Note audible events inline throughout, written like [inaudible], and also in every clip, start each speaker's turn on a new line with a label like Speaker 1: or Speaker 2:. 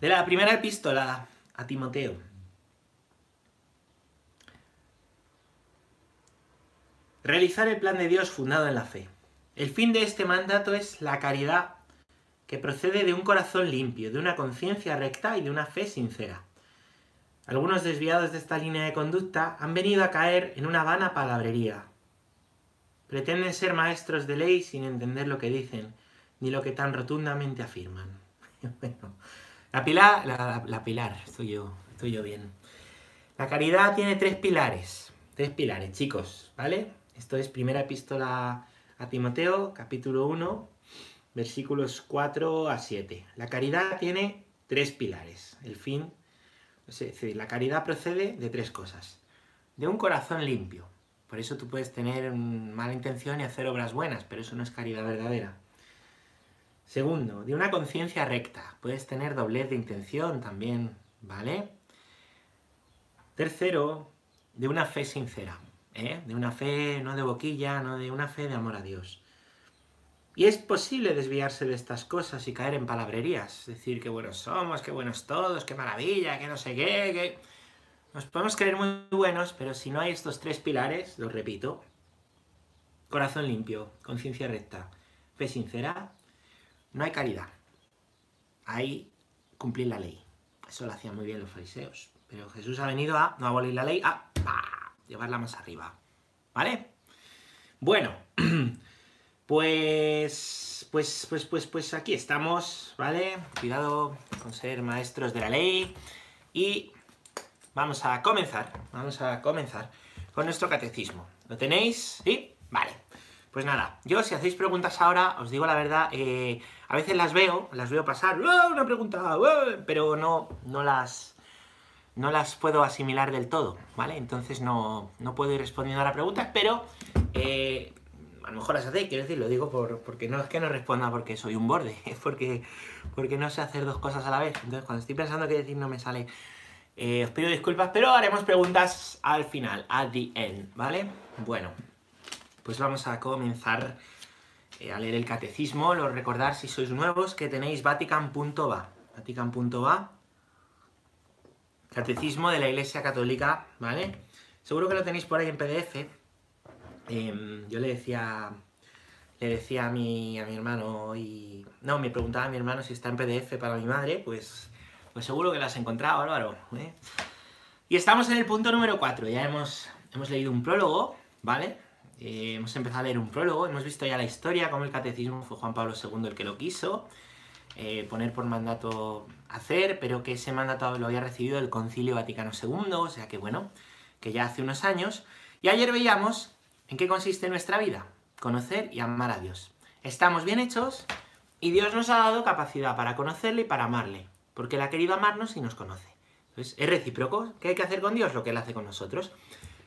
Speaker 1: De la primera epístola a Timoteo. Realizar el plan de Dios fundado en la fe. El fin de este mandato es la caridad que procede de un corazón limpio, de una conciencia recta y de una fe sincera. Algunos desviados de esta línea de conducta han venido a caer en una vana palabrería. Pretenden ser maestros de ley sin entender lo que dicen, ni lo que tan rotundamente afirman. [laughs] la pilar, la, pilar, estoy yo, estoy yo bien. La caridad tiene tres pilares, tres pilares, chicos, ¿vale? Esto es primera epístola a Timoteo, capítulo 1, versículos 4 a 7. La caridad tiene tres pilares. El fin, la caridad procede de tres cosas. De un corazón limpio. Por eso tú puedes tener mala intención y hacer obras buenas, pero eso no es caridad verdadera. Segundo, de una conciencia recta. Puedes tener doblez de intención también, ¿vale? Tercero, de una fe sincera. ¿eh? De una fe no de boquilla, no de una fe de amor a Dios. Y es posible desviarse de estas cosas y caer en palabrerías. Decir que buenos somos, que buenos todos, qué maravilla, que no sé qué, que... Nos podemos creer muy buenos, pero si no hay estos tres pilares, los repito, corazón limpio, conciencia recta, fe sincera, no hay caridad. Hay cumplir la ley. Eso lo hacían muy bien los fariseos. Pero Jesús ha venido a no abolir la ley, a llevarla más arriba. ¿Vale? Bueno, [clears throat] Pues, pues, pues, pues, pues aquí estamos, ¿vale? Cuidado con ser maestros de la ley. Y vamos a comenzar, vamos a comenzar con nuestro catecismo. ¿Lo tenéis? ¿Sí? Vale. Pues nada, yo si hacéis preguntas ahora, os digo la verdad, eh, a veces las veo, las veo pasar, una pregunta! pero no, no las no las puedo asimilar del todo, ¿vale? Entonces no, no puedo ir respondiendo a las preguntas, pero eh, a lo mejor las hacéis, quiero decir, lo digo por, porque no es que no responda porque soy un borde, es [laughs] porque, porque no sé hacer dos cosas a la vez. Entonces, cuando estoy pensando qué decir, no me sale. Eh, os pido disculpas, pero haremos preguntas al final, at the end, ¿vale? Bueno, pues vamos a comenzar eh, a leer el catecismo. Lo recordar si sois nuevos que tenéis vatican.va. Vatican.va. Catecismo de la Iglesia Católica, ¿vale? Seguro que lo tenéis por ahí en PDF. Em, yo le decía, le decía a mi, a mi hermano y... No, me preguntaba a mi hermano si está en PDF para mi madre, pues, pues seguro que lo has encontrado, Álvaro. ¿eh? Y estamos en el punto número 4, ya hemos, hemos leído un prólogo, ¿vale? Eh, hemos empezado a leer un prólogo, hemos visto ya la historia, cómo el catecismo fue Juan Pablo II el que lo quiso, eh, poner por mandato hacer, pero que ese mandato lo había recibido el Concilio Vaticano II, o sea que bueno, que ya hace unos años. Y ayer veíamos ¿En qué consiste nuestra vida? Conocer y amar a Dios. Estamos bien hechos y Dios nos ha dado capacidad para conocerle y para amarle, porque Él ha querido amarnos y nos conoce. Entonces, es recíproco. ¿Qué hay que hacer con Dios? Lo que Él hace con nosotros.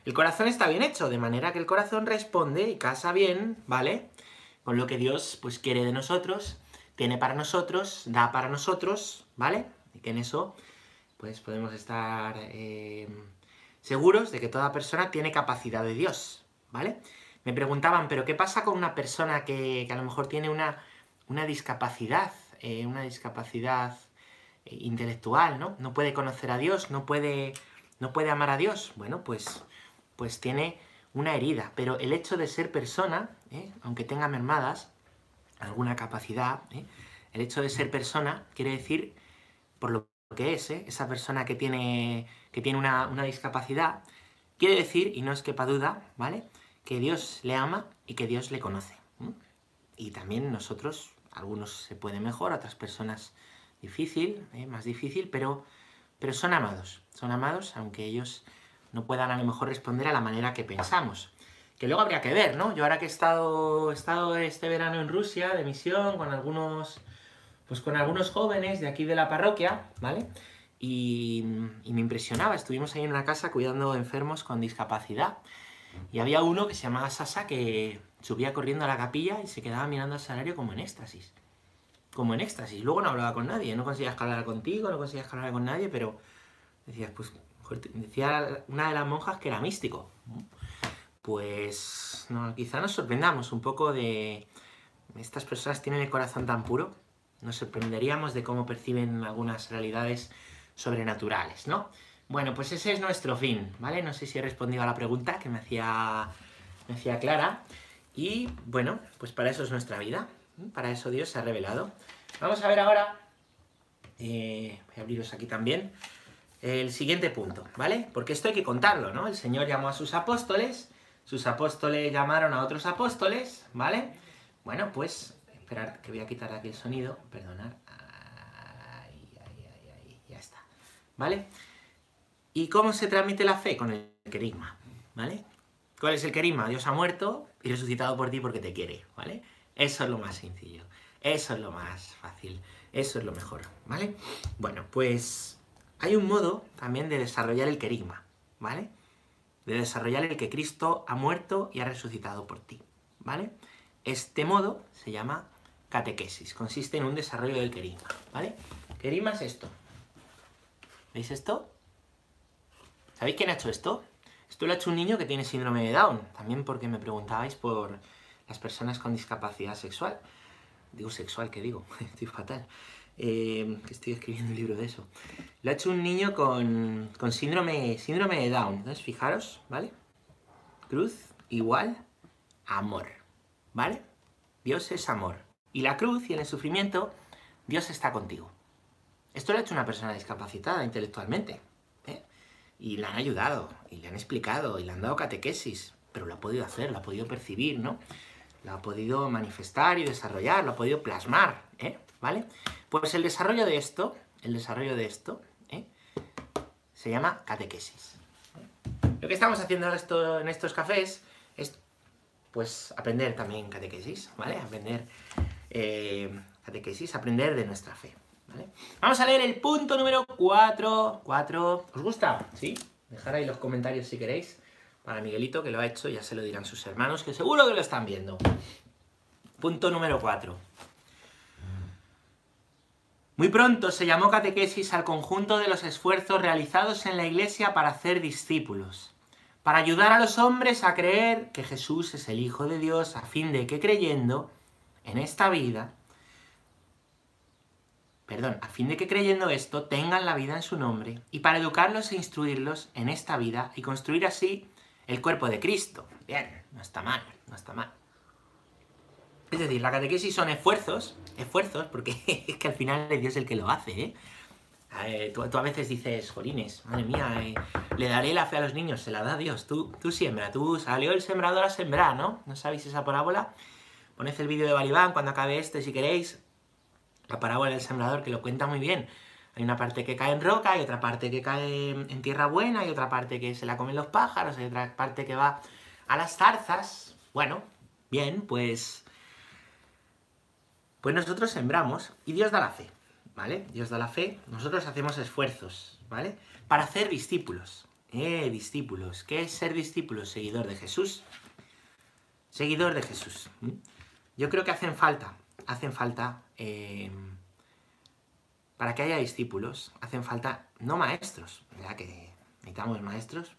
Speaker 1: El corazón está bien hecho, de manera que el corazón responde y casa bien, ¿vale? Con lo que Dios pues quiere de nosotros, tiene para nosotros, da para nosotros, ¿vale? Y que en eso pues podemos estar eh, seguros de que toda persona tiene capacidad de Dios, ¿vale? Me preguntaban, ¿pero qué pasa con una persona que, a lo mejor tiene una, una discapacidad, eh, una discapacidad eh, intelectual, ¿no? No puede conocer a Dios, no puede, no puede amar a Dios. Bueno, pues, pues tiene una herida, pero el hecho de ser persona, ¿eh? aunque tenga mermadas, alguna capacidad, el hecho de ser persona quiere decir, por lo que es, esa persona que tiene, que tiene una, una discapacidad, quiere decir, y no es quepa duda, ¿vale? que Dios le ama y que Dios le conoce. Y también nosotros, algunos se pueden mejor, otras personas difícil, ¿eh? más difícil, pero, pero son amados, son amados, aunque ellos no puedan a lo mejor responder a la manera que pensamos. Que luego habría que ver, ¿no? Yo ahora que he estado, estado este verano en Rusia de misión con algunos, pues con algunos jóvenes de aquí de la parroquia, ¿vale? Y, y me impresionaba, estuvimos ahí en una casa cuidando enfermos con discapacidad y había uno que se llamaba Sasa que subía corriendo a la capilla y se quedaba mirando al salario como en éxtasis. Como en éxtasis. Luego no hablaba con nadie, no conseguías hablar contigo, no conseguías hablar con nadie, pero decías, pues, decía una de las monjas que era místico. Pues, no, quizá nos sorprendamos un poco de estas personas tienen el corazón tan puro, nos sorprenderíamos de cómo perciben algunas realidades sobrenaturales, ¿no? Bueno, pues ese es nuestro fin, ¿vale? No sé si he respondido a la pregunta que me hacía, me hacía Clara. Y bueno, pues para eso es nuestra vida, para eso Dios se ha revelado. Vamos a ver ahora, eh, voy a abriros aquí también, el siguiente punto, ¿vale? Porque esto hay que contarlo, ¿no? El Señor llamó a sus apóstoles, sus apóstoles llamaron a otros apóstoles, ¿vale? Bueno, pues, esperar que voy a quitar aquí el sonido, perdonar. Ahí, ahí, ahí, ahí, ya está, ¿vale? ¿Y cómo se transmite la fe? Con el querigma, ¿vale? ¿Cuál es el querigma? Dios ha muerto y resucitado por ti porque te quiere, ¿vale? Eso es lo más sencillo, eso es lo más fácil, eso es lo mejor, ¿vale? Bueno, pues hay un modo también de desarrollar el querigma, ¿vale? De desarrollar el que Cristo ha muerto y ha resucitado por ti, ¿vale? Este modo se llama catequesis, consiste en un desarrollo del querigma, ¿vale? Querigma es esto. ¿Veis esto? ¿Sabéis quién ha hecho esto? Esto lo ha hecho un niño que tiene síndrome de Down, también porque me preguntabais por las personas con discapacidad sexual. Digo sexual, ¿qué digo? [laughs] Estoy fatal. Eh, que estoy escribiendo un libro de eso. Lo ha hecho un niño con, síndrome, síndrome de Down. Entonces, fijaros, ¿vale? Cruz igual amor, ¿vale? Dios es amor. Y la cruz y el sufrimiento, Dios está contigo. Esto lo ha hecho una persona discapacitada intelectualmente. ¿eh? Y le han ayudado, y le han explicado, y le han dado catequesis. Pero lo ha podido hacer, lo ha podido percibir, ¿no? Lo ha podido manifestar y desarrollar, lo ha podido plasmar, ¿eh? ¿Vale? Pues el desarrollo de esto, el desarrollo de esto, ¿eh? se llama catequesis. Lo que estamos haciendo en estos cafés es, pues, aprender también catequesis, ¿vale? Aprender eh, catequesis, aprender de nuestra fe, ¿vale? Vamos a leer el punto número 4. 4. ¿Os gusta? ¿Sí? Dejar ahí los comentarios si queréis. Para Miguelito, que lo ha hecho, ya se lo dirán sus hermanos, que seguro que lo están viendo. Punto número 4. Muy pronto se llamó catequesis al conjunto de los esfuerzos realizados en la Iglesia para hacer discípulos, para ayudar a los hombres a creer que Jesús es el Hijo de Dios, a fin de que creyendo en esta vida, perdón, a fin de que creyendo esto tengan la vida en su nombre, y para educarlos e instruirlos en esta vida y construir así el cuerpo de Cristo. Bien, no está mal, no está mal. Es decir, la catequesis son esfuerzos, esfuerzos, porque [laughs] es que al final es Dios el que lo hace, ¿eh? tú, a veces dices, jolines, madre mía, eh, le daré la fe a los niños, se la da Dios, tú, tú siembra, tú salió el sembrador a sembrar, ¿no? ¿No sabéis esa parábola? Poned el vídeo de Balibán cuando acabe este si queréis, la parábola del sembrador que lo cuenta muy bien. Hay una parte que cae en roca, hay otra parte que cae en tierra buena, hay otra parte que se la comen los pájaros, hay otra parte que va a las zarzas. Bueno, bien, pues pues nosotros sembramos y Dios da la fe, ¿vale? Dios da la fe, nosotros hacemos esfuerzos, ¿vale? Para hacer discípulos. Eh, discípulos. ¿Qué es ser discípulo? Seguidor de Jesús. Seguidor de Jesús. Yo creo que hacen falta, hacen falta, em, para que haya discípulos, hacen falta, no maestros, ¿verdad? Que necesitamos maestros.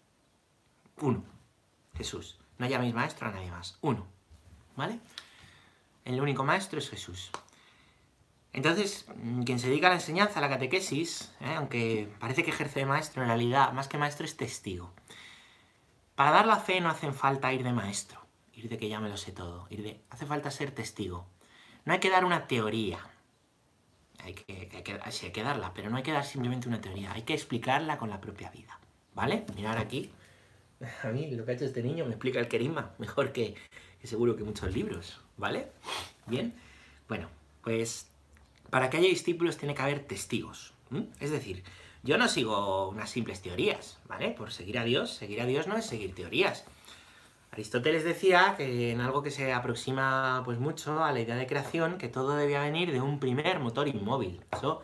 Speaker 1: Uno, Jesús. No llaméis maestro a nadie más. Uno, ¿vale? El único maestro es Jesús. Entonces, mm, quien se dedica a la enseñanza, a la catequesis, ¿eh? aunque parece que ejerce de maestro, en realidad, más que maestro, es testigo. Para dar la fe no hace falta ir de maestro, ir de que ya me lo sé todo, ir de... hace falta ser testigo. No hay que dar una teoría, hay que, que, sí, hay que darla, pero no hay que dar simplemente una teoría, hay que explicarla con la propia vida, ¿vale? Mirar aquí, [laughs] a mí lo que ha hecho este niño me explica el querigma mejor que seguro que muchos libros, ¿vale? Bien, bueno, pues para que haya discípulos tiene que haber testigos. Es decir, yo no sigo unas simples teorías, ¿vale? Por seguir a Dios, seguir a Dios no es seguir teorías. Aristóteles decía que en algo que se aproxima pues mucho a la idea de creación, que todo debía venir de un primer motor inmóvil. Eso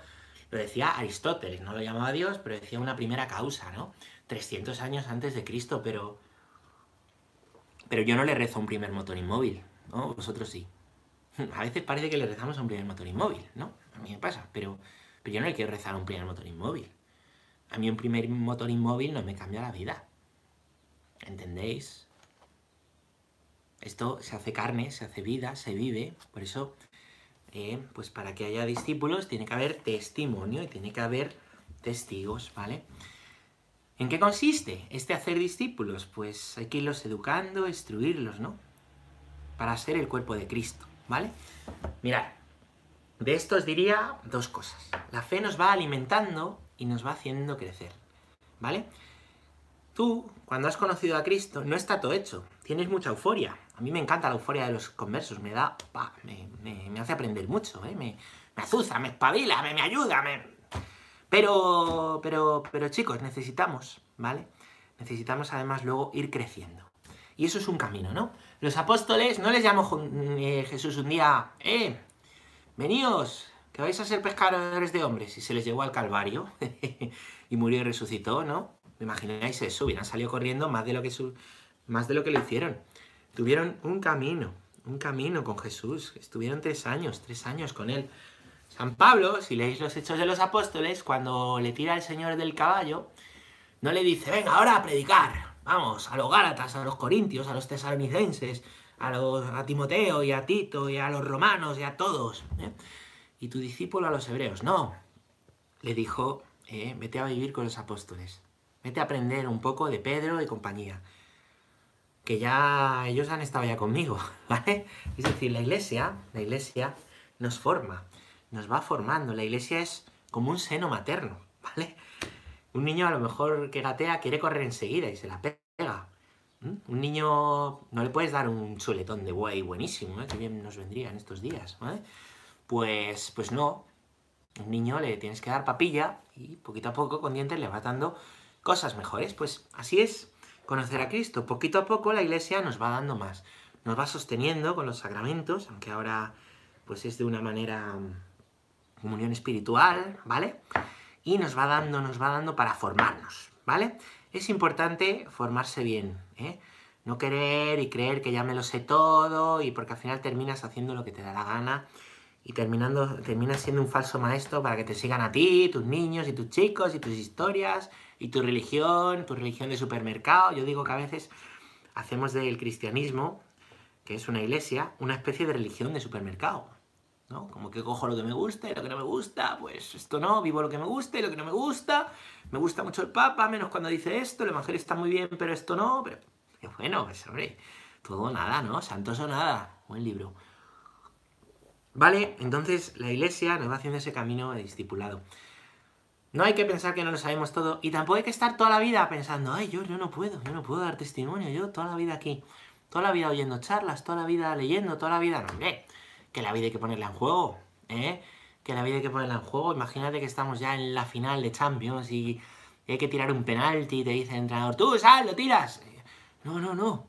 Speaker 1: lo decía Aristóteles, no lo llamaba Dios, pero decía una primera causa, ¿no? 300 años antes de Cristo, pero pero yo no le rezo un primer motor inmóvil, ¿no? Vosotros sí. [laughs] A veces parece que le rezamos a un primer motor inmóvil, ¿no? A mí me pasa, pero, pero yo no le quiero rezar a un primer motor inmóvil. A mí un primer motor inmóvil no me cambia la vida. ¿Entendéis? Esto se hace carne, se hace vida, se vive. Por eso eh, pues para que haya discípulos tiene que haber testimonio y tiene que haber testigos, ¿vale? ¿En qué consiste este hacer discípulos? Pues hay que irlos educando, instruirlos, ¿no? Para ser el cuerpo de Cristo, ¿vale? Mirad, de esto os diría dos cosas. La fe nos va alimentando y nos va haciendo crecer, ¿vale? Tú, cuando has conocido a Cristo, no está todo hecho. Tienes mucha euforia. A mí me encanta la euforia de los conversos. Me da... me, hace aprender mucho, ¿eh? Me, me azuza, me espabila, me, me ayuda, me, pero, pero, pero chicos, necesitamos, ¿vale? Necesitamos además luego ir creciendo. Y eso es un camino, ¿no? Los apóstoles, no les llamó eh, Jesús un día, ¡eh! Veníos, que vais a ser pescadores de hombres. Y se les llevó al Calvario [laughs] y murió y resucitó, ¿no? ¿Me imagináis eso? Hubieran salido corriendo más de lo que, más de lo que le hicieron. Tuvieron un camino, un camino con Jesús. Estuvieron tres años, tres años con él. San Pablo, si leéis los Hechos de los Apóstoles, cuando le tira el Señor del caballo, no le dice, venga, ahora a predicar, vamos, a los Gálatas, a los Corintios, a los Tesalonicenses, a, los, a Timoteo y a Tito y a los romanos y a todos, ¿eh? y tu discípulo a los hebreos. No, le dijo, eh, vete a vivir con los apóstoles, vete a aprender un poco de Pedro y compañía, que ya ellos han estado ya conmigo, [laughs] ¿vale? Es decir, la iglesia, la iglesia nos forma nos va formando. La iglesia es como un seno materno, ¿vale? Un niño a lo mejor que gatea quiere correr enseguida y se la pega. Un niño no le puedes dar un chuletón de buey buenísimo, ¿eh? que bien nos vendría en estos días. Pues, pues no. Un niño le tienes que dar papilla y poquito a poco con dientes le va dando cosas mejores. Pues así es conocer a Cristo. Poquito a poco la iglesia nos va dando más. Nos va sosteniendo con los sacramentos, aunque ahora pues es de una manera comunión espiritual, ¿vale? Y nos va dando, nos va dando para formarnos, ¿vale? Es importante formarse bien, ¿eh? No querer y creer que ya me lo sé todo y porque al final terminas haciendo lo que te da la gana y terminando, terminas siendo un falso maestro para que te sigan a ti, tus niños y tus chicos y tus historias y tu religión, tu religión de supermercado. Yo digo que a veces hacemos del cristianismo, que es una iglesia, una especie de religión de supermercado. Como que cojo lo que me gusta y lo que no me gusta, pues esto no, vivo lo que me gusta y lo que no me gusta. Me gusta mucho el Papa, menos cuando dice esto, el Evangelio está muy bien, pero esto no. Pero bueno, pues hombre, todo nada, ¿no? Santos o nada. Buen libro. Vale, entonces la iglesia nos va haciendo ese camino de discipulado. No hay que pensar que no lo sabemos todo y tampoco hay que estar toda la vida pensando, ay, yo, yo no puedo, yo no puedo dar testimonio, yo toda la vida aquí, toda la vida oyendo charlas, toda la vida leyendo, toda la vida, no, hombre, que la vida hay que ponerla en juego, ¿eh? Que la vida hay que ponerla en juego. Imagínate que estamos ya en la final de Champions y, hay que tirar un penalti y te dice el entrenador, tú sal, lo tiras. No, no, no.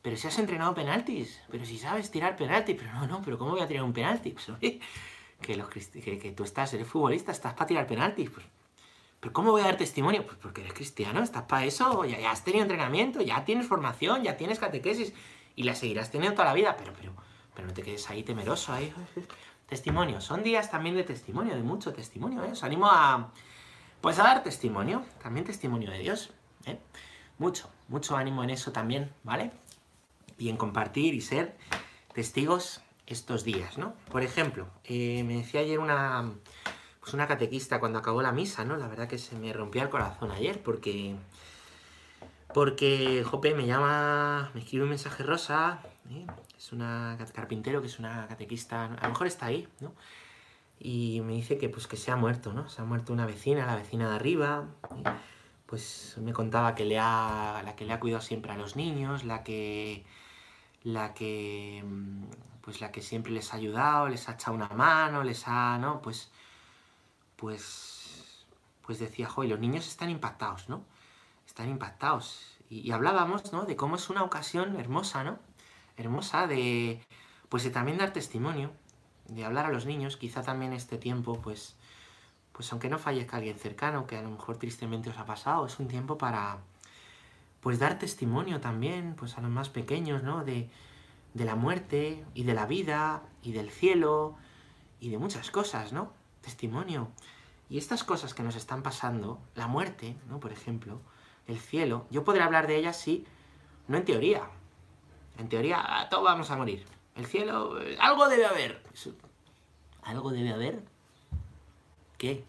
Speaker 1: Pero si has entrenado penaltis, pero si sabes tirar penaltis, pero no, no, pero ¿cómo voy a tirar un penalti? Pues, que, los, que, tú estás, eres futbolista, estás para tirar penaltis. Pues, pero ¿cómo voy a dar testimonio? Pues porque eres cristiano, estás para eso, ya, ya, has tenido entrenamiento, ya tienes formación, ya tienes catequesis y la seguirás teniendo toda la vida, pero, pero, pero no te quedes ahí temeroso, ahí. Testimonio. Son días también de testimonio, de mucho testimonio, ¿eh? Os animo a, pues a dar testimonio, también testimonio de Dios, ¿eh? Mucho, mucho ánimo en eso también, ¿vale? Y en compartir y ser testigos estos días, ¿no? Por ejemplo, eh, me decía ayer una, pues una catequista cuando acabó la misa, ¿no? La verdad que se me rompía el corazón ayer porque... Porque, Jope, me llama, me escribe un mensaje rosa, ¿eh? es una carpintero que es una catequista, a lo mejor está ahí, ¿no? Y me dice que pues que se ha muerto, ¿no? Se ha muerto una vecina, la vecina de arriba. Pues me contaba que le ha, la que le ha cuidado siempre a los niños, la que, la que, pues la que siempre les ha ayudado, les ha echado una mano, les ha, ¿no? Pues, pues, pues decía, joder, los niños están impactados, ¿no? Están impactados. Y hablábamos, ¿no? De cómo es una ocasión hermosa, ¿no? Hermosa de, pues de también dar testimonio, de hablar a los niños, quizá también este tiempo, pues, pues aunque no fallezca alguien cercano, que a lo mejor tristemente os ha pasado, es un tiempo para, pues dar testimonio también, pues a los más pequeños, ¿no? De, de la muerte y de la vida y del cielo y de muchas cosas, ¿no? Testimonio. Y estas cosas que nos están pasando, la muerte, ¿no? Por ejemplo, el cielo, yo podré hablar de ellas, sí, no en teoría, en teoría, todos vamos a morir. El cielo, algo debe haber. Algo debe haber. ¿Qué?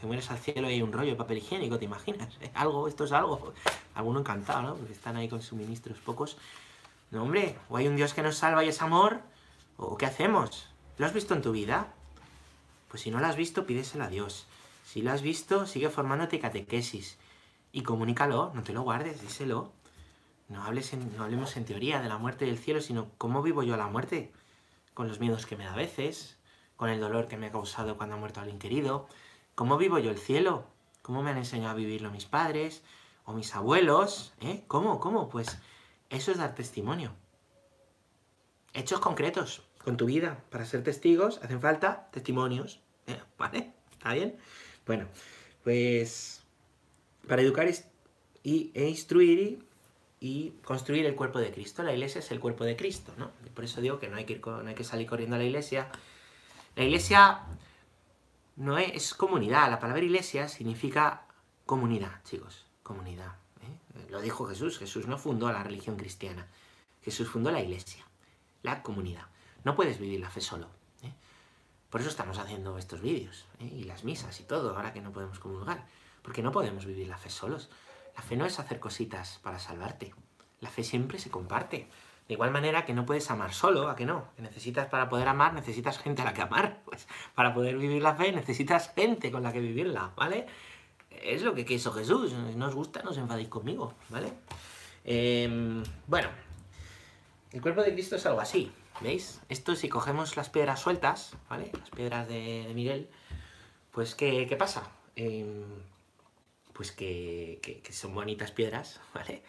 Speaker 1: Te mueres al cielo y hay un rollo de papel higiénico, ¿te imaginas? [laughs] Algo, esto es algo. Alguno encantado, ¿no? Porque están ahí con suministros pocos. No, hombre, o hay un Dios que nos salva y es amor, o ¿qué hacemos? ¿Lo has visto en tu vida? Pues si no lo has visto, pídeselo a Dios. Si lo has visto, sigue formándote catequesis. Y comunícalo, no te lo guardes, díselo. No, hables no hablemos en teoría de la muerte del cielo, sino cómo vivo yo la muerte. Con los miedos que me da a veces, con el dolor que me ha causado cuando ha muerto alguien querido. ¿Cómo vivo yo el cielo? ¿Cómo me han enseñado a vivirlo mis padres o mis abuelos? ¿Eh? ¿Cómo? ¿Cómo? Pues eso es dar testimonio. Hechos concretos con tu vida. Para ser testigos hacen falta testimonios. ¿eh? [laughs] ¿Vale? ¿Está bien? Bueno, pues para educar y, e instruir y, construir el cuerpo de Cristo. La iglesia es el cuerpo de Cristo, ¿no? por eso digo que no hay que, ir, no hay que salir corriendo a la iglesia. La iglesia no es, comunidad. La palabra iglesia significa comunidad, chicos. Comunidad. Lo dijo Jesús. Jesús no fundó la religión cristiana. Jesús fundó la iglesia, la comunidad. No puedes vivir la fe solo. ¿eh? Por eso estamos haciendo estos vídeos ¿eh? y las misas y todo, ahora que no podemos comulgar. Porque no podemos vivir la fe solos. La fe no es hacer cositas para salvarte. La fe siempre se comparte. De igual manera que no puedes amar solo, ¿a que no? Que necesitas para poder amar, necesitas gente a la que amar. [laughs] Pues para poder vivir la fe necesitas gente con la que vivirla, ¿vale? es lo que quiso Jesús. Si no os gusta, no os enfadéis conmigo, ¿vale? Em, bueno, el cuerpo de Cristo es algo así, ¿veis? Esto si cogemos las piedras sueltas, ¿vale? Las piedras de, Miguel, pues ¿qué, qué pasa? Em, pues que, que, son bonitas piedras, [laughs] ¿vale?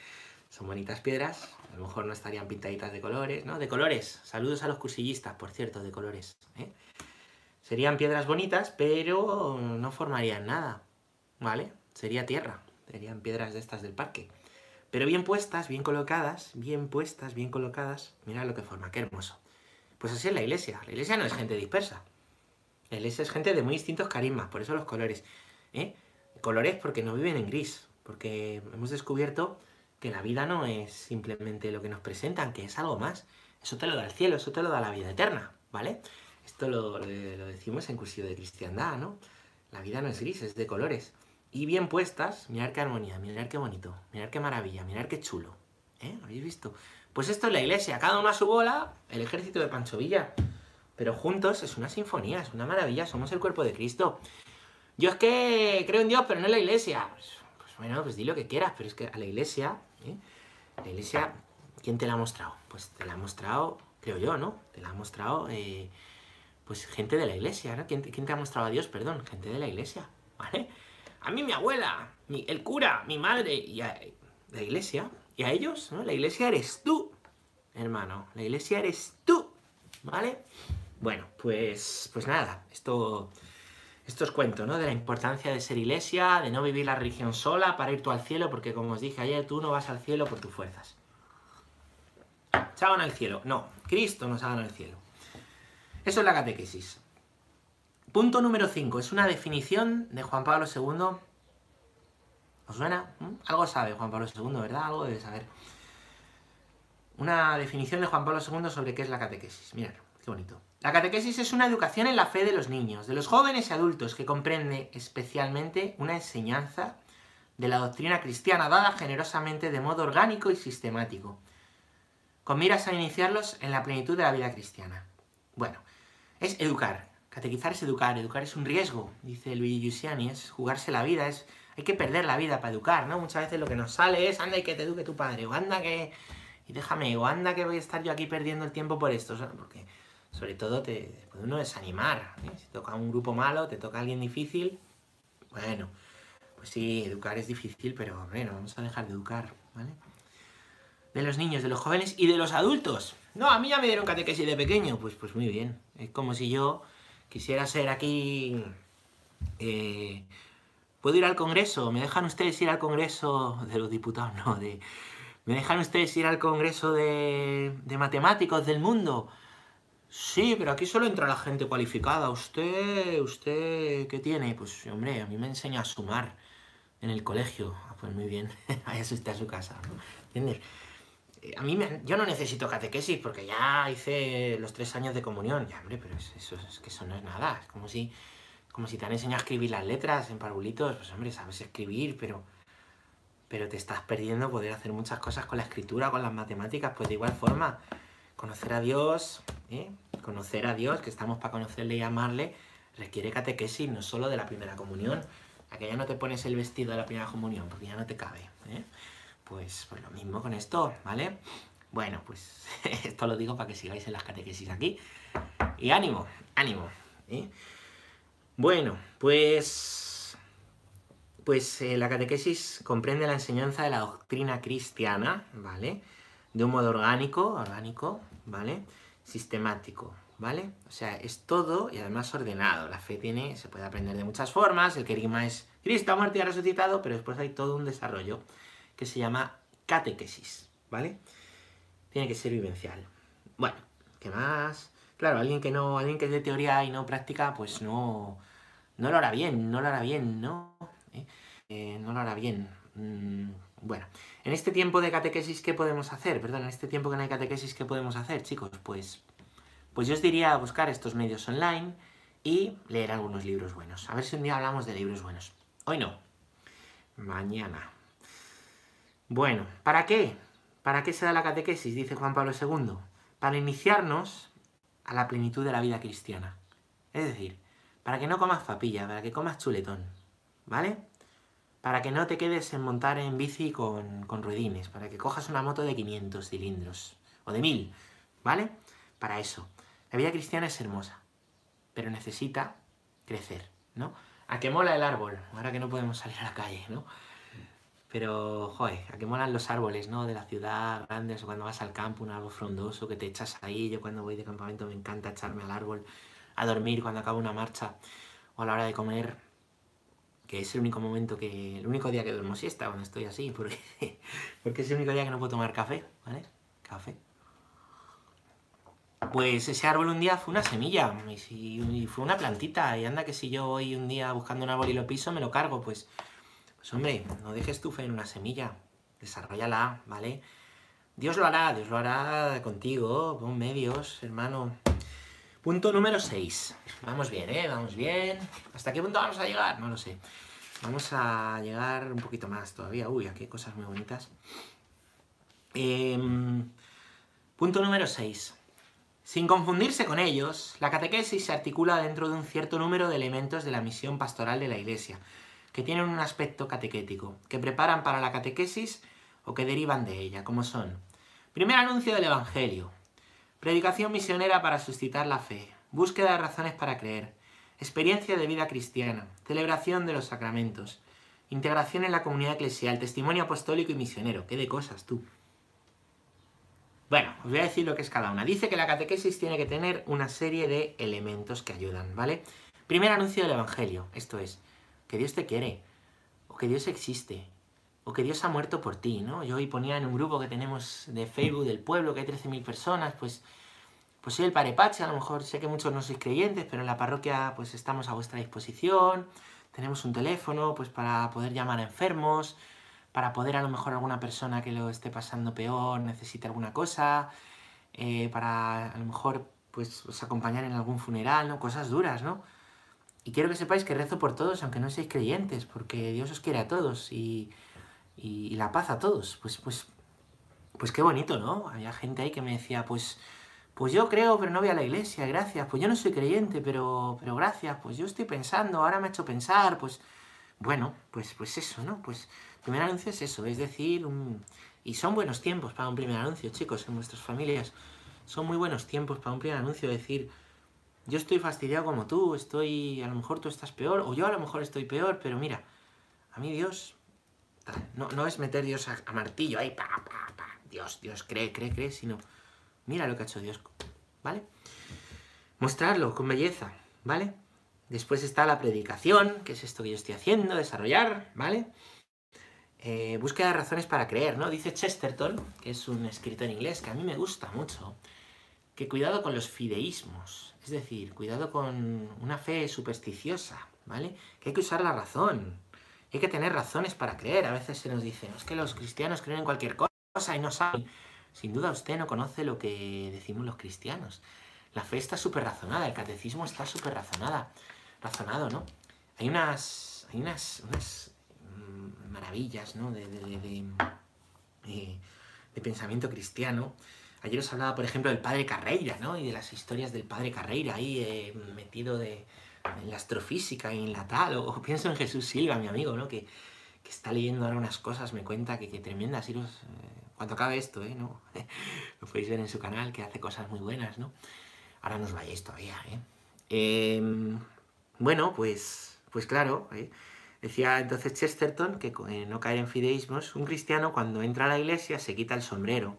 Speaker 1: Son bonitas piedras, a lo mejor no estarían pintaditas de colores, ¿no? De colores, saludos a los cursillistas, por cierto, de colores, ¿eh? Serían piedras bonitas, pero no formarían nada, ¿vale? Sería tierra, serían piedras de estas del parque. Pero bien puestas, bien colocadas, bien puestas, bien colocadas, mira lo que forma, qué hermoso. Pues así es la iglesia. La iglesia no es gente dispersa. La iglesia es gente de muy distintos carismas, por eso los colores. ¿eh? Colores porque no viven en gris, porque hemos descubierto que la vida no es simplemente lo que nos presentan, que es algo más. Eso te lo da el cielo, eso te lo da la vida eterna, ¿vale? Esto lo, decimos en cursillo de cristiandad, ¿no? La vida no es gris, es de colores y bien puestas, mirar qué armonía, mirar qué bonito, mirar qué maravilla, mirar qué chulo. ¿Eh? ¿Habéis visto? Pues esto es la iglesia, cada uno a su bola, el ejército de Pancho Villa. Pero juntos es una sinfonía, es una maravilla, somos el cuerpo de Cristo. Yo es que creo en Dios, pero no en la iglesia. Pues, bueno, pues di lo que quieras, pero es que a la iglesia, ¿eh? la iglesia, ¿quién te la ha mostrado? Pues te la ha mostrado, creo yo, ¿no? Te la ha mostrado, eh, pues gente de la iglesia, ¿no? ¿Quién, ¿Quién te ha mostrado a Dios? Perdón, gente de la iglesia, ¿vale? a mí mi abuela, el cura, mi madre y a la iglesia, y a ellos, ¿no? La iglesia eres tú, hermano, la iglesia eres tú, ¿vale? Bueno, pues, pues nada, esto, esto os cuento, ¿no? De la importancia de ser iglesia, de no vivir la religión sola para ir tú al cielo, porque como os dije ayer, tú no vas al cielo por tus fuerzas. Se al cielo. No, Cristo nos hagan al cielo. Eso es la catequesis. Punto número 5. Es una definición de Juan Pablo II. ¿Os suena? ¿Mm? Algo sabe Juan Pablo II, ¿verdad? Algo debe saber. Una definición de Juan Pablo II sobre qué es la catequesis. Mirad, qué bonito. La catequesis es una educación en la fe de los niños, de los jóvenes y adultos, que comprende especialmente una enseñanza de la doctrina cristiana dada generosamente de modo orgánico y sistemático, con miras a iniciarlos en la plenitud de la vida cristiana. Bueno, es educar, Catequizar es educar, educar es un riesgo, dice Luigi Giussiani, es jugarse la vida, es hay que perder la vida para educar, ¿no? Muchas veces lo que nos sale es, anda y que te eduque tu padre, o anda que... y déjame, o anda que voy a estar yo aquí perdiendo el tiempo por esto, porque sobre todo te puede uno desanimar, ¿eh? si toca un grupo malo, te toca alguien difícil, bueno, pues sí, educar es difícil, pero bueno, vamos a dejar de educar, ¿vale? De los niños, de los jóvenes y de los adultos. No, a mí ya me dieron catequesis de pequeño, pues, pues muy bien. Es como si yo quisiera ser aquí... Eh, ¿Puedo ir al Congreso? ¿Me dejan ustedes ir al Congreso de los diputados? [laughs] No, de... ¿Me dejan ustedes ir al Congreso de, de matemáticos del mundo? Sí, pero aquí solo entra la gente cualificada. ¿Usted, usted qué tiene? Pues, hombre, a mí me enseña a sumar en el colegio. Ah, pues muy bien, váyase usted a su casa, ¿entiendes? eh, a mí me- yo no necesito catequesis porque ya hice los tres años de comunión. Ya, hombre, pero es- eso, es que eso no es nada. Es como si, como si te han enseñado a escribir las letras en parvulitos. Pues hombre, sabes escribir, pero, pero te estás perdiendo poder hacer muchas cosas con la escritura, con las matemáticas. Pues de igual forma, conocer a Dios, ¿eh? conocer a Dios, que estamos para conocerle y amarle, requiere catequesis, no solo de la primera comunión. A que ya no te pones el vestido de la primera comunión, porque ya no te cabe. ¿eh? Pues, pues lo mismo con esto, ¿vale? Bueno, pues [laughs] esto lo digo para que sigáis en las catequesis aquí. Y ánimo, ánimo. ¿eh? Bueno, pues. Pues eh, la catequesis comprende la enseñanza de la doctrina cristiana, ¿vale? De un modo orgánico, orgánico, ¿vale? Sistemático, ¿vale? O sea, es todo y además ordenado. La fe tiene, se puede aprender de muchas formas. El querigma es Cristo muerto y ha resucitado, pero después hay todo un desarrollo que se llama catequesis, ¿vale? Tiene que ser vivencial. Bueno, ¿qué más? Claro, alguien que no, alguien que es de teoría y no práctica, pues no, no lo hará bien, no lo hará bien, ¿no? ¿Eh? Eh, no lo hará bien. Mm, bueno, en este tiempo de catequesis, ¿qué podemos hacer? Perdón, en este tiempo que no hay catequesis, ¿qué podemos hacer, chicos? Pues, pues yo os diría buscar estos medios online y leer algunos libros buenos. A ver si un día hablamos de libros buenos. Hoy no. Mañana. Bueno, ¿para qué? ¿Para qué se da la catequesis? Dice Juan Pablo II. Para iniciarnos a la plenitud de la vida cristiana. Es decir, para que no comas papilla, para que comas chuletón. ¿Vale? Para que no te quedes en montar en bici con, con ruedines, para que cojas una moto de 500 cilindros o de 1000, ¿vale? Para eso. La vida cristiana es hermosa, pero necesita crecer, ¿no? A que mola el árbol, ahora que no podemos salir a la calle, ¿no? Pero, joder, a que molan los árboles, ¿no? De la ciudad, grandes, o cuando vas al campo, un árbol frondoso que te echas ahí. Yo cuando voy de campamento me encanta echarme al árbol a dormir cuando acabo una marcha o a la hora de comer, que es el único momento que, el único día que duermo siesta cuando estoy así, porque, [laughs] porque es el único día que no puedo tomar café, ¿vale? Café. Pues ese árbol un día fue una semilla y, y fue una plantita. Y anda que si yo voy un día buscando un árbol y lo piso, me lo cargo. Pues, pues hombre, no dejes tu fe en una semilla. Desarrollala, ¿vale? Dios lo hará, Dios lo hará contigo, con medios, hermano. Punto número 6. Vamos bien, ¿eh? Vamos bien. ¿Hasta qué punto vamos a llegar? No lo sé. Vamos a llegar un poquito más todavía. Uy, aquí hay cosas muy bonitas. Em, punto número 6. Sin confundirse con ellos, la catequesis se articula dentro de un cierto número de elementos de la misión pastoral de la Iglesia, que tienen un aspecto catequético, que preparan para la catequesis o que derivan de ella, como son primer anuncio del Evangelio, predicación misionera para suscitar la fe, búsqueda de razones para creer, experiencia de vida cristiana, celebración de los sacramentos, integración en la comunidad eclesial, testimonio apostólico y misionero. ¿Qué de cosas tú? Bueno, os voy a decir lo que es cada una. Dice que la catequesis tiene que tener una serie de elementos que ayudan, ¿vale? Primer anuncio del Evangelio, esto es, que Dios te quiere, o que Dios existe, o que Dios ha muerto por ti, ¿no? Yo hoy ponía en un grupo que tenemos de Facebook del pueblo, que hay 13.000 personas, pues, pues soy el Padre Pache, a lo mejor sé que muchos no sois creyentes, pero en la parroquia pues estamos a vuestra disposición, tenemos un teléfono pues para poder llamar a enfermos, para poder a lo mejor alguna persona que lo esté pasando peor necesite alguna cosa, eh, para a lo mejor pues os acompañar en algún funeral, ¿no? Cosas duras, ¿no? Y quiero que sepáis que rezo por todos, aunque no seáis creyentes, porque Dios os quiere a todos y, y, la paz a todos. Pues, pues, pues qué bonito, ¿no? Había gente ahí que me decía, pues, pues yo creo, pero no voy a la iglesia, gracias. Pues yo no soy creyente, pero, pero gracias. Pues yo estoy pensando, ahora me ha hecho pensar, pues, bueno, pues, pues eso, ¿no? Pues primer anuncio es eso, es decir, y son buenos tiempos para un primer anuncio, chicos, en vuestras familias. Son muy buenos tiempos para un primer anuncio, decir, yo estoy fastidiado como tú, estoy, a lo mejor tú estás peor, o yo a lo mejor estoy peor, pero mira, a mí Dios, no, es meter Dios a, martillo, Dios, Dios, cree, cree, cree, sino, mira lo que ha hecho Dios, ¿vale? Mostrarlo con belleza, ¿vale? Después está la predicación, que es esto que yo estoy haciendo, desarrollar, ¿vale? Eh, búsqueda de razones para creer, ¿no? Dice Chesterton, que es un escritor inglés que a mí me gusta mucho, que cuidado con los fideísmos, es decir, cuidado con una fe supersticiosa, ¿vale? Que hay que usar la razón, hay que tener razones para creer. A veces se nos dice, "No, es que los cristianos creen en cualquier cosa y no saben. sin duda usted no conoce lo que decimos los cristianos. La fe está súper razonada, el catecismo está súper razonada, razonado, ¿no? Hay unas, hay unas, unas mm, maravillas, ¿no? De, de, eh, de, pensamiento cristiano. Ayer os hablaba, por ejemplo, del padre Carreira, ¿no? Y de las historias del padre Carreira ahí eh, metido de, en la astrofísica y en la tal. O, pienso en Jesús Silva, mi amigo, ¿no? Que, que está leyendo ahora unas cosas, me cuenta que, que tremendas. Eh, cuando acabe esto, ¿eh? ¿No? [laughs] Lo podéis ver en su canal, que hace cosas muy buenas, ¿no? Ahora no os vayáis todavía, ¿eh? Em, bueno, pues, pues claro, ¿eh? decía entonces Chesterton que eh, no caer en fideísmos, un cristiano cuando entra a la iglesia se quita el sombrero,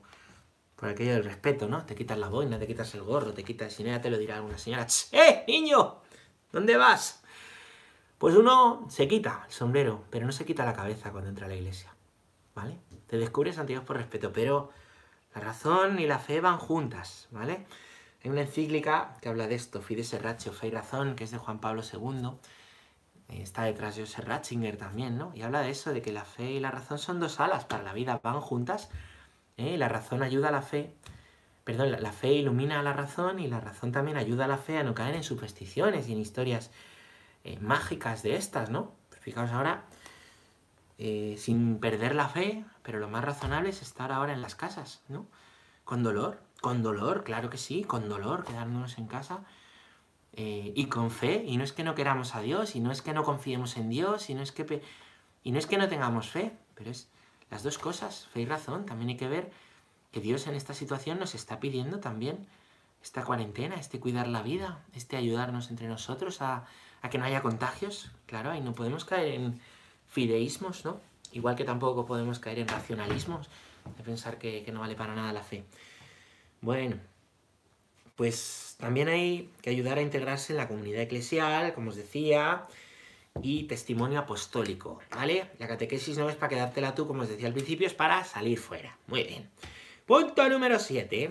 Speaker 1: por aquello del respeto, ¿no? Te quitas la boina, te quitas el gorro, te quitas, si no ya te lo dirá alguna señora, ¡eh, niño! ¿Dónde vas? Pues uno se quita el sombrero, pero no se quita la cabeza cuando entra a la iglesia, ¿vale? Te descubres ante Dios por respeto, pero la razón y la fe van juntas, ¿vale? Hay una encíclica que habla de esto, Fides Ratio, Fe y Razón, que es de Juan Pablo II. Eh, está detrás de Joseph Ratzinger también, ¿no? Y habla de eso, de que la fe y la razón son dos alas para la vida, van juntas. ¿eh? La razón ayuda a la fe, perdón, la, fe ilumina a la razón y la razón también ayuda a la fe a no caer en supersticiones y en historias eh, mágicas de estas, ¿no? Fijaos ahora, sin perder la fe, pero lo más razonable es estar ahora en las casas, ¿no? Con dolor, con dolor, claro que sí, con dolor, quedándonos en casa. Eh, y con fe, y no es que no queramos a Dios, y no es que no confiemos en Dios, y no es que, y no, es que no tengamos fe, pero es las dos cosas, fe y razón. También hay que ver que Dios en esta situación nos está pidiendo también esta cuarentena, este cuidar la vida, este ayudarnos entre nosotros a, que no haya contagios. Claro, y no podemos caer en fideísmos, ¿no? Igual que tampoco podemos caer en racionalismos, de pensar que no vale para nada la fe. Bueno, pues también hay que ayudar a integrarse en la comunidad eclesial, como os decía, y testimonio apostólico, ¿vale? La catequesis no es para quedártela tú, como os decía al principio, es para salir fuera. Muy bien. Punto número 7.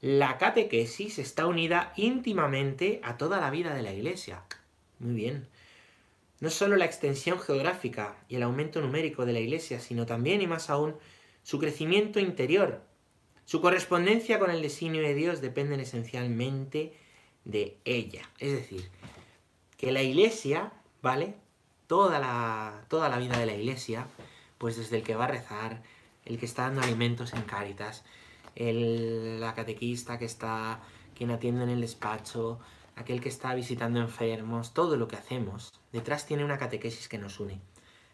Speaker 1: La catequesis está unida íntimamente a toda la vida de la iglesia. Muy bien. No solo la extensión geográfica y el aumento numérico de la iglesia, sino también y más aún su crecimiento interior su correspondencia con el designio de Dios dependen esencialmente de ella. Es decir, que la iglesia, ¿vale? Toda la, toda la vida de la iglesia, pues desde el que va a rezar, el que está dando alimentos en Cáritas, el, la catequista que está, quien atiende en el despacho, aquel que está visitando enfermos, todo lo que hacemos, detrás tiene una catequesis que nos une.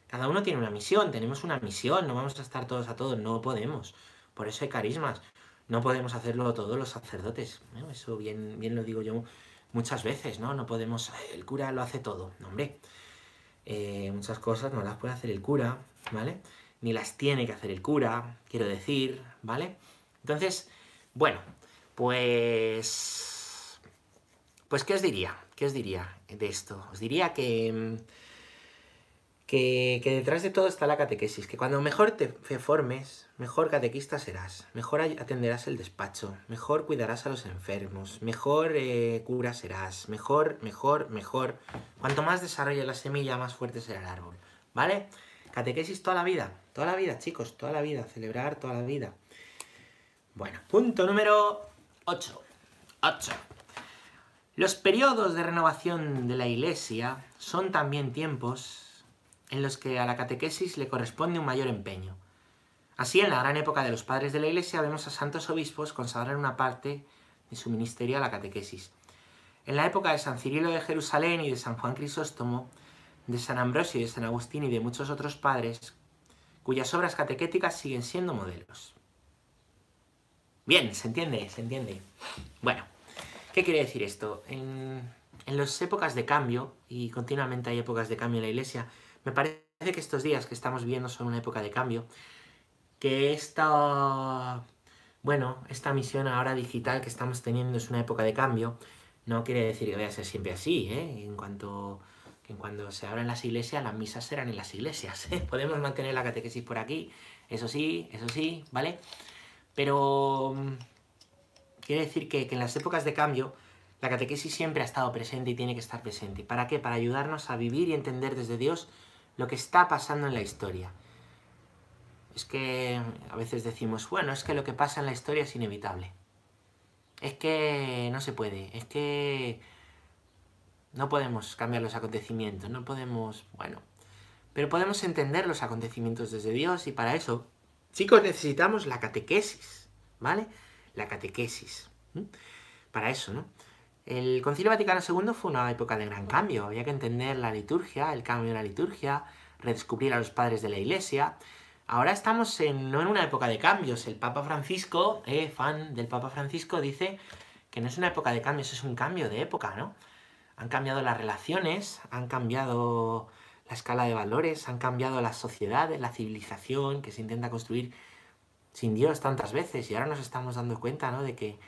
Speaker 1: Cada uno tiene una misión, tenemos una misión, no vamos a estar todos a todos, no podemos. Por eso hay carismas. No podemos hacerlo todos los sacerdotes. Eso bien, bien lo digo yo muchas veces, ¿no? No podemos... El cura lo hace todo. No, hombre. Eh, muchas cosas no las puede hacer el cura, ¿vale? Ni las tiene que hacer el cura, quiero decir, ¿vale? Entonces, bueno, pues... Pues, ¿qué os diría? ¿Qué os diría de esto? Os diría que mm, que, detrás de todo está la catequesis, que cuando mejor te formes, mejor catequista serás, mejor atenderás el despacho, mejor cuidarás a los enfermos, mejor eh, cura serás, mejor, mejor, mejor. Cuanto más desarrolle la semilla, más fuerte será el árbol, ¿vale? Catequesis toda la vida, toda la vida, chicos, toda la vida, celebrar toda la vida. Bueno, punto número 8. 8. Los periodos de renovación de la iglesia son también tiempos en los que a la catequesis le corresponde un mayor empeño. Así, en la gran época de los padres de la Iglesia, vemos a santos obispos consagrar una parte de su ministerio a la catequesis. En la época de San Cirilo de Jerusalén y de San Juan Crisóstomo, de San Ambrosio y de San Agustín y de muchos otros padres, cuyas obras catequéticas siguen siendo modelos. Bien, se entiende, se entiende. Bueno, ¿qué quiere decir esto? En, las épocas de cambio, y continuamente hay épocas de cambio en la Iglesia, me parece que estos días que estamos viviendo son una época de cambio, que esta, bueno, esta misión ahora digital que estamos teniendo es una época de cambio, no quiere decir que vaya a ser siempre así, ¿eh? En cuanto que cuando se abran las iglesias, las misas serán en las iglesias. ¿eh? [laughs] Podemos mantener la catequesis por aquí, eso sí, eso sí, ¿vale? Pero mm, quiere decir que, que en las épocas de cambio la catequesis siempre ha estado presente y tiene que estar presente. ¿Para qué? Para ayudarnos a vivir y entender desde Dios lo que está pasando en la historia. es que a veces decimos, bueno, es que lo que pasa en la historia es inevitable. Es que no se puede, es que no podemos cambiar los acontecimientos, no podemos, bueno, pero podemos entender los acontecimientos desde Dios y para eso, chicos, necesitamos la catequesis, ¿vale? La catequesis. Para eso, ¿no? El Concilio Vaticano II fue una época de gran cambio. Había que entender la liturgia, el cambio de la liturgia, redescubrir a los padres de la Iglesia. Ahora estamos en, no en una época de cambios. El Papa Francisco, eh, fan del Papa Francisco, dice que no es una época de cambios, es un cambio de época, ¿no? Han cambiado las relaciones, han cambiado la escala de valores, han cambiado las sociedades, la civilización que se intenta construir sin Dios tantas veces y ahora nos estamos dando cuenta, ¿no? De que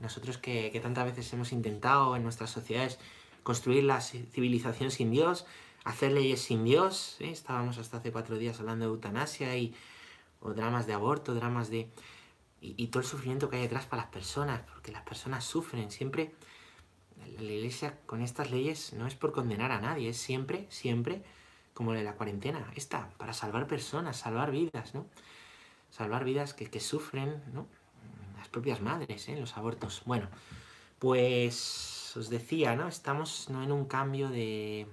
Speaker 1: nosotros que, tantas veces hemos intentado en nuestras sociedades construir la civilización sin Dios, hacer leyes sin Dios, ¿eh? estábamos hasta hace cuatro días hablando de eutanasia y o dramas de aborto, dramas de... Y, todo el sufrimiento que hay detrás para las personas, porque las personas sufren siempre. La iglesia con estas leyes no es por condenar a nadie, es siempre, siempre, como la cuarentena, esta, para salvar personas, salvar vidas, ¿no? Salvar vidas que, sufren, ¿no? propias madres, ¿eh? los abortos. Bueno, pues os decía, ¿no? Estamos ¿no? en un cambio de.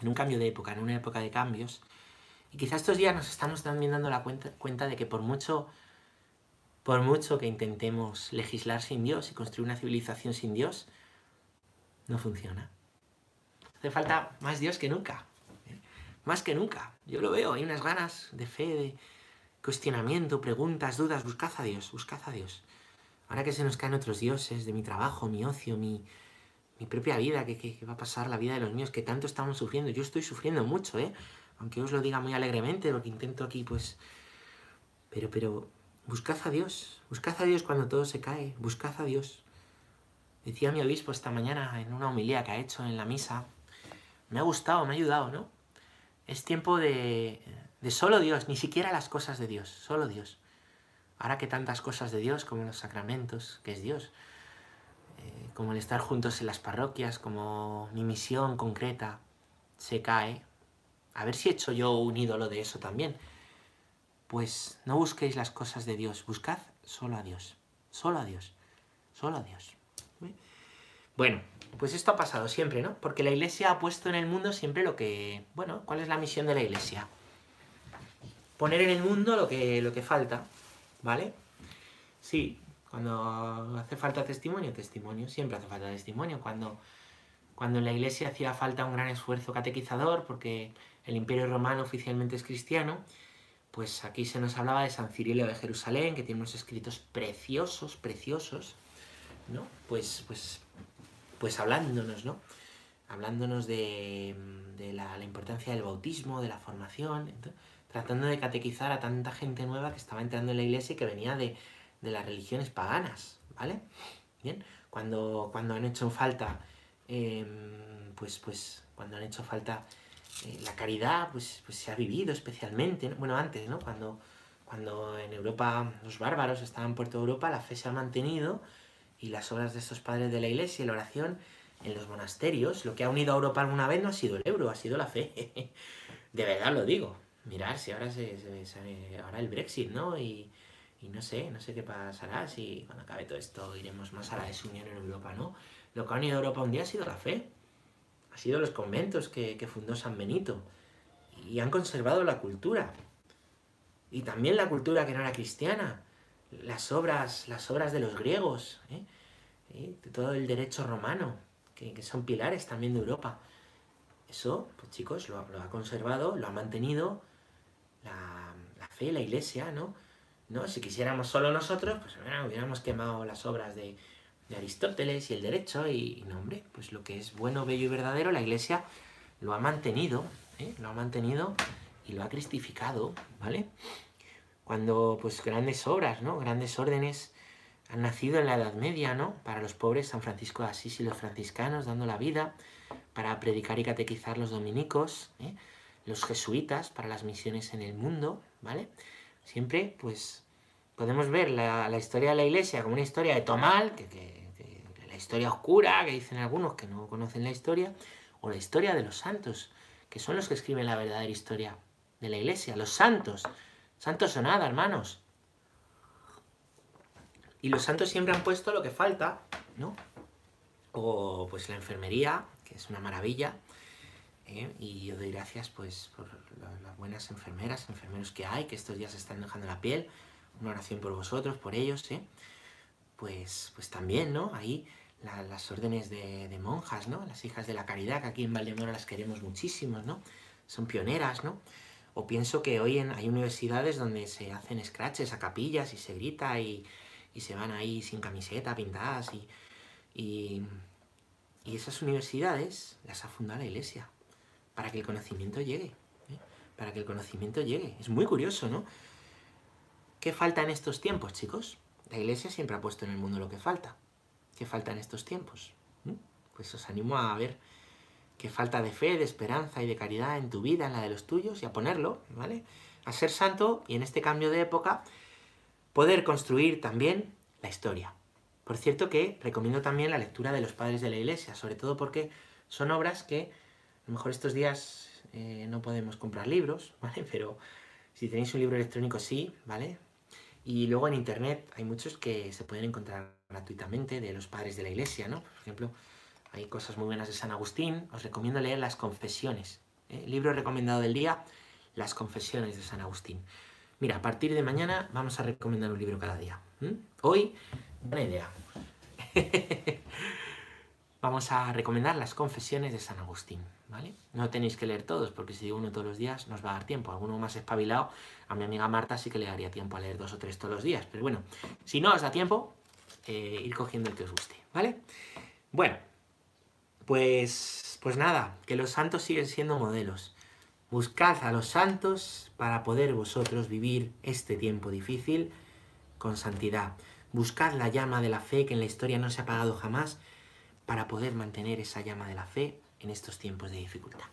Speaker 1: en un cambio de época, en una época de cambios. Y quizás estos días nos estamos también dando la cuenta, cuenta de que por mucho. Por mucho que intentemos legislar sin Dios y construir una civilización sin Dios, no funciona. Hace falta más Dios que nunca. ¿eh? Más que nunca. Yo lo veo, hay unas ganas de fe, de, cuestionamiento, preguntas, dudas, buscad a Dios, buscad a Dios. Ahora que se nos caen otros dioses de mi trabajo, mi ocio, mi, mi propia vida, ¿qué, va a pasar la vida de los míos, que tanto estamos sufriendo. Yo estoy sufriendo mucho, ¿eh? Aunque os lo diga muy alegremente, porque intento aquí, pues... Pero, pero, buscad a Dios, buscad a Dios cuando todo se cae, buscad a Dios. Decía mi obispo esta mañana en una homilía que ha hecho en la misa, me ha gustado, me ha ayudado, ¿no? Es tiempo de, de solo Dios, ni siquiera las cosas de Dios, solo Dios. Ahora que tantas cosas de Dios, como los sacramentos, que es Dios, eh, como el estar juntos en las parroquias, como mi misión concreta, se cae, a ver si he hecho yo un ídolo de eso también. Pues no busquéis las cosas de Dios, buscad solo a Dios, solo a Dios, solo a Dios. Bueno, pues esto ha pasado siempre, ¿no? Porque la Iglesia ha puesto en el mundo siempre lo que... Bueno, ¿cuál es la misión de la Iglesia? poner en el mundo lo que, lo que falta, ¿vale? Sí, cuando hace falta testimonio, testimonio, siempre hace falta testimonio. Cuando, cuando en la iglesia hacía falta un gran esfuerzo catequizador, porque el imperio romano oficialmente es cristiano, pues aquí se nos hablaba de San Cirilo de Jerusalén, que tiene unos escritos preciosos, preciosos, ¿no? Pues, pues, pues hablándonos, ¿no? Hablándonos de, la, la, importancia del bautismo, de la formación tratando de catequizar a tanta gente nueva que estaba entrando en la iglesia y que venía de, las religiones paganas, ¿vale? Bien, cuando, cuando han hecho falta, em, pues, pues, cuando han hecho falta eh, la caridad, pues, pues se ha vivido especialmente, bueno, antes, ¿no? Cuando, cuando en Europa los bárbaros estaban por toda Europa, la fe se ha mantenido y las obras de estos padres de la iglesia y la oración en los monasterios, lo que ha unido a Europa alguna vez no ha sido el euro, ha sido la fe. [laughs] de verdad lo digo, mirar si ahora se, ahora el Brexit, ¿no? Y, no sé, no sé qué pasará, si cuando acabe todo esto iremos más a la desunión en Europa, ¿no? Lo que ha unido a Europa un día ha sido la fe, ha sido los conventos que, fundó San Benito, y han conservado la cultura, y también la cultura que no era cristiana, las obras, las obras de los griegos, ¿eh? de todo el derecho romano, que, que, son pilares también de Europa. Eso, pues chicos, lo, ha conservado, lo ha mantenido, la, fe, la iglesia, ¿no? ¿no? Si quisiéramos solo nosotros, pues hubiéramos quemado las obras de, Aristóteles y el derecho y, no, hombre, pues lo que es bueno, bello y verdadero, la iglesia lo ha mantenido, ¿eh? lo ha mantenido y lo ha cristificado, ¿vale? Cuando, pues, grandes obras, ¿no? Grandes órdenes han nacido en la Edad Media, ¿no? Para los pobres, San Francisco de Asís y los franciscanos dando la vida para predicar y catequizar los dominicos, ¿eh? los jesuitas para las misiones en el mundo, ¿vale? Siempre, pues, podemos ver la, historia de la iglesia como una historia de Tomal, que, la historia oscura, que dicen algunos que no conocen la historia, o la historia de los santos, que son los que escriben la verdadera historia de la iglesia, los santos. Santos o nada, hermanos. Y los santos siempre han puesto lo que falta, ¿no? O pues la enfermería, que es una maravilla. ¿eh? Y yo doy gracias pues por las buenas enfermeras, enfermeros que hay, que estos días están dejando la piel. Una oración por vosotros, por ellos, ¿eh? Pues, pues también, ¿no? Ahí las órdenes de, de, monjas, ¿no? Las hijas de la caridad, que aquí en Valdemoro las queremos muchísimo, ¿no? Son pioneras, ¿no? O pienso que hoy en, hay universidades donde se hacen scratches a capillas y se grita y, y se van ahí sin camiseta, pintadas y, y, y, esas universidades las ha fundado la iglesia para que el conocimiento llegue, ¿eh? para que el conocimiento llegue. Es muy curioso, ¿no? ¿Qué falta en estos tiempos, chicos? La iglesia siempre ha puesto en el mundo lo que falta. ¿Qué falta en estos tiempos? ¿Mm? Pues os animo a ver qué falta de fe, de esperanza y de caridad en tu vida, en la de los tuyos, y a ponerlo, ¿vale? A ser santo y en este cambio de época poder construir también la historia. Por cierto que recomiendo también la lectura de los padres de la iglesia, sobre todo porque son obras que a lo mejor estos días eh, no podemos comprar libros, [laughs] ¿vale? Pero si tenéis un libro electrónico sí, ¿vale? Y luego en internet hay muchos que se pueden encontrar gratuitamente de los padres de la iglesia, ¿no? Por ejemplo, hay cosas muy buenas de San Agustín. Os recomiendo leer las confesiones. ¿eh? Libro recomendado del día, las confesiones de San Agustín. Mira, a partir de mañana vamos a recomendar un libro cada día. Hoy, buena idea. [laughs] vamos a recomendar las confesiones de San Agustín, ¿vale? No tenéis que leer todos, porque si digo uno todos los días nos va a dar tiempo. Alguno más espabilado, a mi amiga Marta sí que le daría tiempo a leer dos o tres todos los días. Pero bueno, si no os da tiempo, eh, ir cogiendo el que os guste, ¿vale? Bueno, pues, pues nada, que los santos siguen siendo modelos. Buscad a los santos para poder vosotros vivir este tiempo difícil con santidad. Buscad la llama de la fe que en la historia no se ha apagado jamás para poder mantener esa llama de la fe en estos tiempos de dificultad.